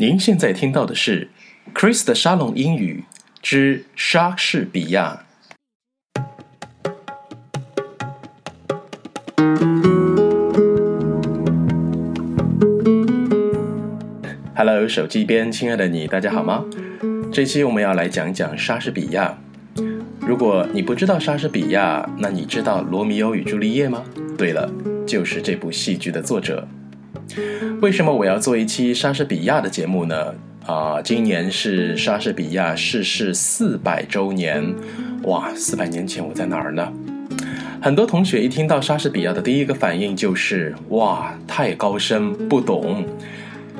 您现在听到的是 Chris 的沙龙英语之莎士比亚。Hello，手机边亲爱的你，大家好吗？这期我们要来讲讲莎士比亚。如果你不知道莎士比亚，那你知道《罗密欧与朱丽叶》吗？对了，就是这部戏剧的作者。为什么我要做一期莎士比亚的节目呢？啊，今年是莎士比亚逝世四百周年，哇，四百年前我在哪儿呢？很多同学一听到莎士比亚的第一个反应就是哇，太高深，不懂。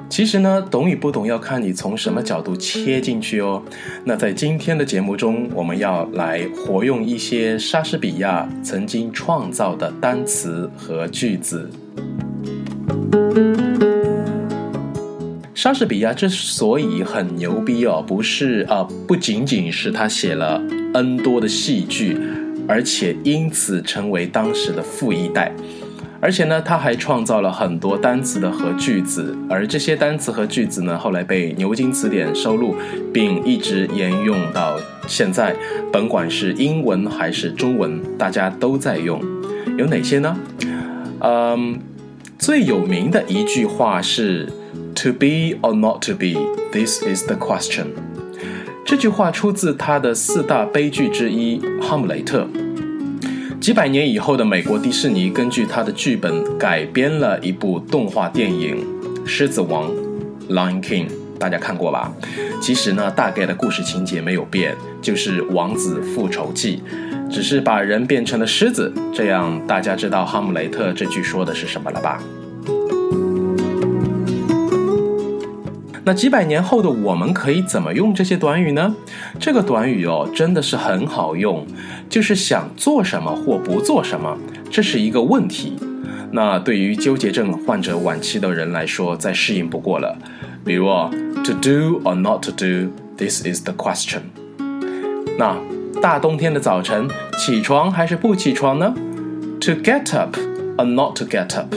其实呢，懂与不懂要看你从什么角度切进去哦。那在今天的节目中，我们要来活用一些莎士比亚曾经创造的单词和句子。莎士比亚之所以很牛逼哦，不是啊，不仅仅是他写了 N 多的戏剧，而且因此成为当时的富一代，而且呢，他还创造了很多单词的和句子，而这些单词和句子呢，后来被牛津词典收录，并一直沿用到现在，甭管是英文还是中文，大家都在用。有哪些呢？嗯，最有名的一句话是。To be or not to be, this is the question。这句话出自他的四大悲剧之一《哈姆雷特》。几百年以后的美国迪士尼根据他的剧本改编了一部动画电影《狮子王》（Lion King），大家看过吧？其实呢，大概的故事情节没有变，就是王子复仇记，只是把人变成了狮子。这样大家知道《哈姆雷特》这句说的是什么了吧？那几百年后的我们可以怎么用这些短语呢？这个短语哦，真的是很好用，就是想做什么或不做什么，这是一个问题。那对于纠结症患者晚期的人来说，再适应不过了。比如，to do or not to do，this is the question。那大冬天的早晨，起床还是不起床呢？To get up or not to get up？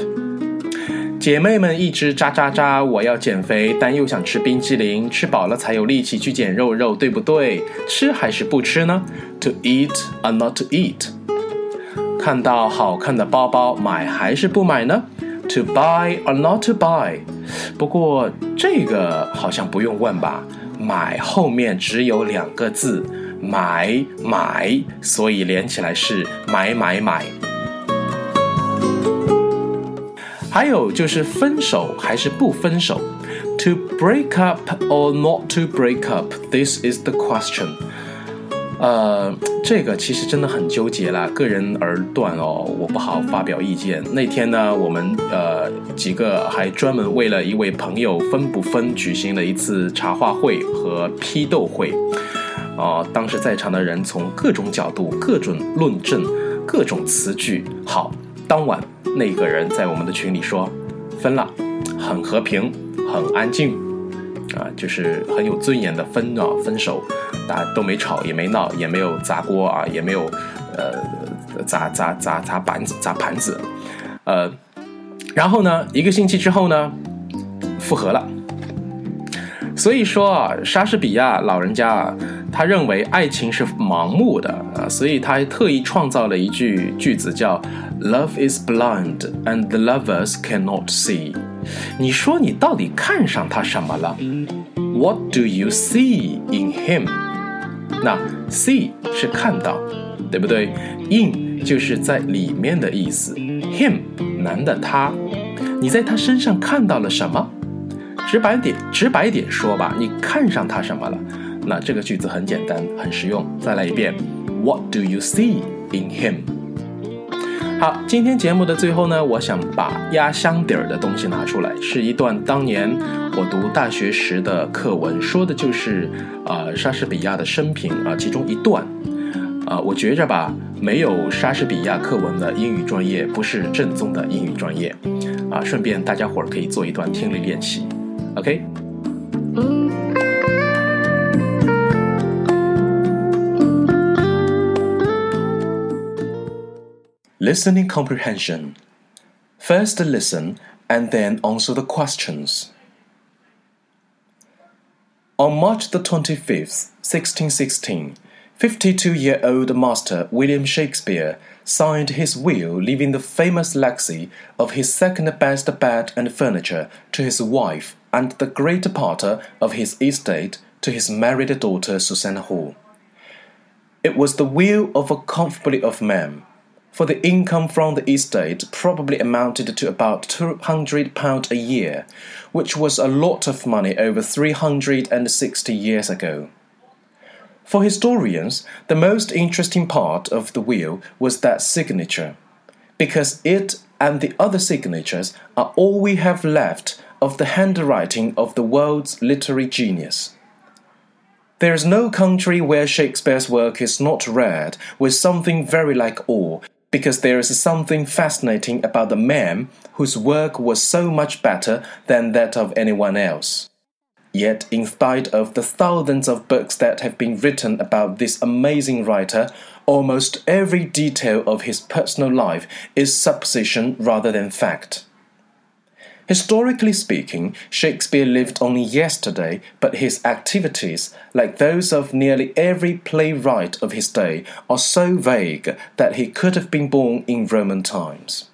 姐妹们一直喳喳喳，我要减肥，但又想吃冰淇淋，吃饱了才有力气去捡肉肉，对不对？吃还是不吃呢？To eat or not to eat？看到好看的包包，买还是不买呢？To buy or not to buy？ 不过这个好像不用问吧？买后面只有两个字，买买，所以连起来是买买买。还有就是分手还是不分手？To break up or not to break up？This is the question。呃，这个其实真的很纠结啦，个人而断哦，我不好发表意见。那天呢，我们呃几个还专门为了一位朋友分不分，举行了一次茶话会和批斗会。啊，当时在场的人从各种角度、各种论证、各种词句。好，当晚。那个人在我们的群里说，分了，很和平，很安静，啊，就是很有尊严的分啊，分手，大家都没吵，也没闹，也没有砸锅啊，也没有，呃，砸砸砸砸板子，砸盘子，呃，然后呢，一个星期之后呢，复合了。所以说啊，莎士比亚老人家啊，他认为爱情是盲目的啊，所以他还特意创造了一句句子叫 “Love is blind and the lovers cannot see”。你说你到底看上他什么了？What do you see in him？那 see 是看到，对不对？in 就是在里面的意思，him 男的他，你在他身上看到了什么？直白点，直白点说吧，你看上他什么了？那这个句子很简单，很实用。再来一遍，What do you see in him？好，今天节目的最后呢，我想把压箱底儿的东西拿出来，是一段当年我读大学时的课文，说的就是啊莎士比亚的生平啊，其中一段啊，我觉着吧，没有莎士比亚课文的英语专业不是正宗的英语专业啊。顺便大家伙儿可以做一段听力练习。Okay? Listening comprehension. First listen and then answer the questions. On March the 25th, 1616, 52 year old master William Shakespeare signed his will leaving the famous legacy of his second best bed and furniture to his wife and the greater part of his estate to his married daughter Susanna Hall. It was the will of a comfortably off man, for the income from the estate probably amounted to about two hundred pounds a year, which was a lot of money over three hundred and sixty years ago. For historians, the most interesting part of the will was that signature, because it and the other signatures are all we have left of the handwriting of the world's literary genius. There is no country where Shakespeare's work is not read with something very like awe, because there is something fascinating about the man whose work was so much better than that of anyone else. Yet, in spite of the thousands of books that have been written about this amazing writer, almost every detail of his personal life is supposition rather than fact. Historically speaking, Shakespeare lived only yesterday, but his activities, like those of nearly every playwright of his day, are so vague that he could have been born in Roman times.